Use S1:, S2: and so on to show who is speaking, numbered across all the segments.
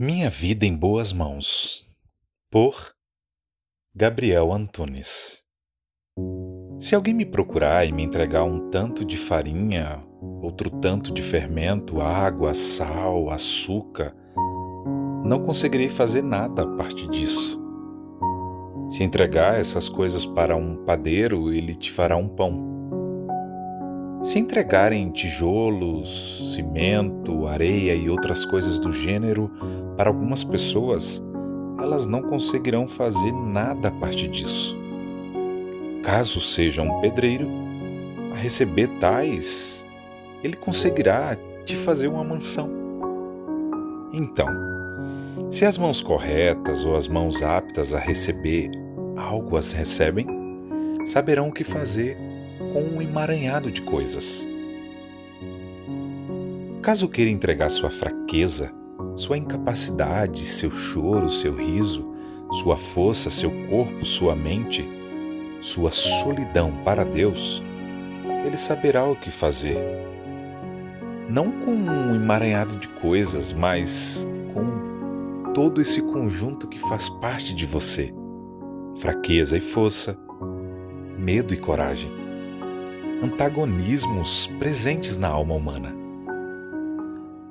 S1: Minha Vida em Boas Mãos, por Gabriel Antunes. Se alguém me procurar e me entregar um tanto de farinha, outro tanto de fermento, água, sal, açúcar, não conseguirei fazer nada a partir disso. Se entregar essas coisas para um padeiro, ele te fará um pão. Se entregarem tijolos, cimento, areia e outras coisas do gênero para algumas pessoas, elas não conseguirão fazer nada a partir disso. Caso seja um pedreiro, a receber tais, ele conseguirá te fazer uma mansão. Então, se as mãos corretas ou as mãos aptas a receber algo as recebem, saberão o que fazer com um emaranhado de coisas. Caso queira entregar sua fraqueza, sua incapacidade, seu choro, seu riso, sua força, seu corpo, sua mente, sua solidão para Deus, ele saberá o que fazer. Não com um emaranhado de coisas, mas com todo esse conjunto que faz parte de você: fraqueza e força, medo e coragem antagonismos presentes na alma humana.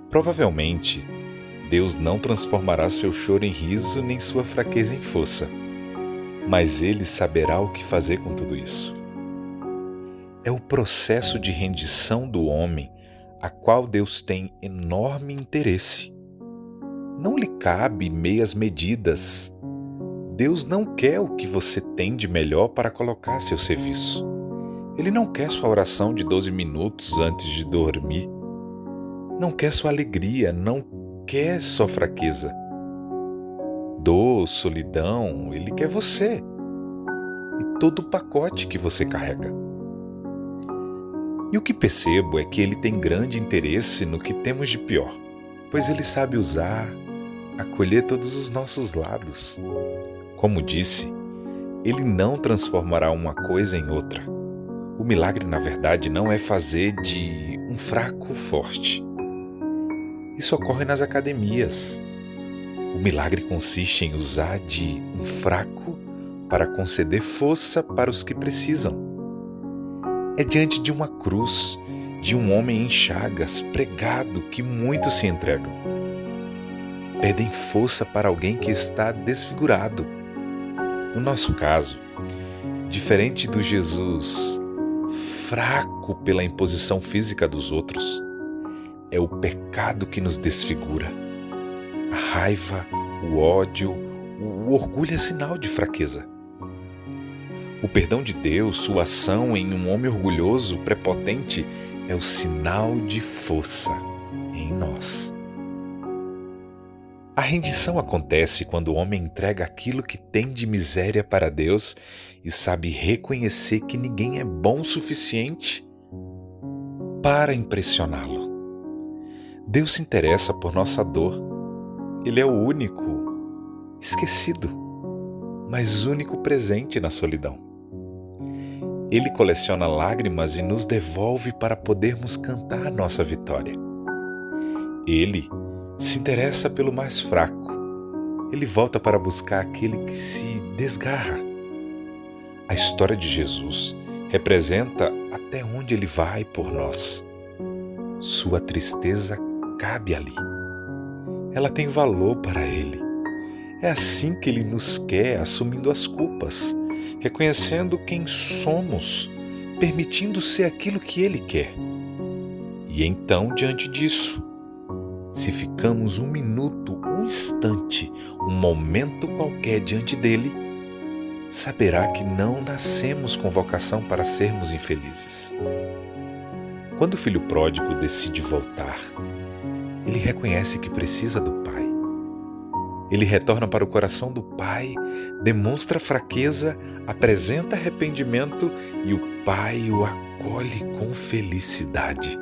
S1: Provavelmente, Deus não transformará seu choro em riso nem sua fraqueza em força, mas Ele saberá o que fazer com tudo isso. É o processo de rendição do homem a qual Deus tem enorme interesse. Não lhe cabe meias medidas. Deus não quer o que você tem de melhor para colocar a seu serviço. Ele não quer sua oração de 12 minutos antes de dormir. Não quer sua alegria, não quer sua fraqueza. Dor, solidão, ele quer você. E todo o pacote que você carrega. E o que percebo é que ele tem grande interesse no que temos de pior, pois ele sabe usar, acolher todos os nossos lados. Como disse, ele não transformará uma coisa em outra o milagre, na verdade, não é fazer de um fraco forte. Isso ocorre nas academias. O milagre consiste em usar de um fraco para conceder força para os que precisam. É diante de uma cruz, de um homem em chagas, pregado, que muitos se entregam. Pedem força para alguém que está desfigurado. No nosso caso, diferente do Jesus fraco pela imposição física dos outros. É o pecado que nos desfigura. A raiva, o ódio, o orgulho é sinal de fraqueza. O perdão de Deus, sua ação em um homem orgulhoso, prepotente, é o sinal de força em nós. A rendição acontece quando o homem entrega aquilo que tem de miséria para Deus e sabe reconhecer que ninguém é bom o suficiente para impressioná-lo. Deus se interessa por nossa dor. Ele é o único, esquecido, mas único presente na solidão. Ele coleciona lágrimas e nos devolve para podermos cantar nossa vitória. Ele se interessa pelo mais fraco. Ele volta para buscar aquele que se desgarra. A história de Jesus representa até onde ele vai por nós. Sua tristeza cabe ali. Ela tem valor para ele. É assim que ele nos quer, assumindo as culpas, reconhecendo quem somos, permitindo ser aquilo que ele quer. E então, diante disso, se ficamos um minuto, um instante, um momento qualquer diante dele, saberá que não nascemos com vocação para sermos infelizes. Quando o filho pródigo decide voltar, ele reconhece que precisa do pai. Ele retorna para o coração do pai, demonstra fraqueza, apresenta arrependimento e o pai o acolhe com felicidade.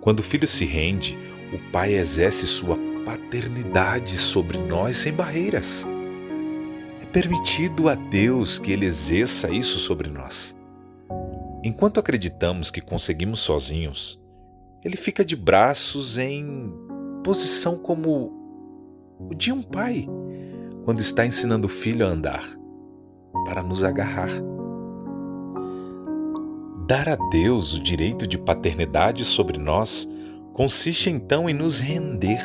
S1: Quando o filho se rende, o Pai exerce sua paternidade sobre nós sem barreiras. É permitido a Deus que Ele exerça isso sobre nós. Enquanto acreditamos que conseguimos sozinhos, Ele fica de braços em posição como o de um pai quando está ensinando o filho a andar, para nos agarrar. Dar a Deus o direito de paternidade sobre nós consiste então em nos render,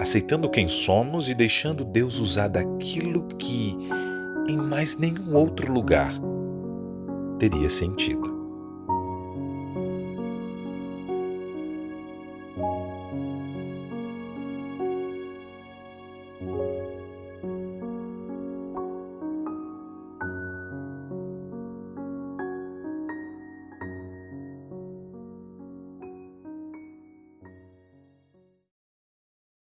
S1: aceitando quem somos e deixando Deus usar daquilo que em mais nenhum outro lugar teria sentido.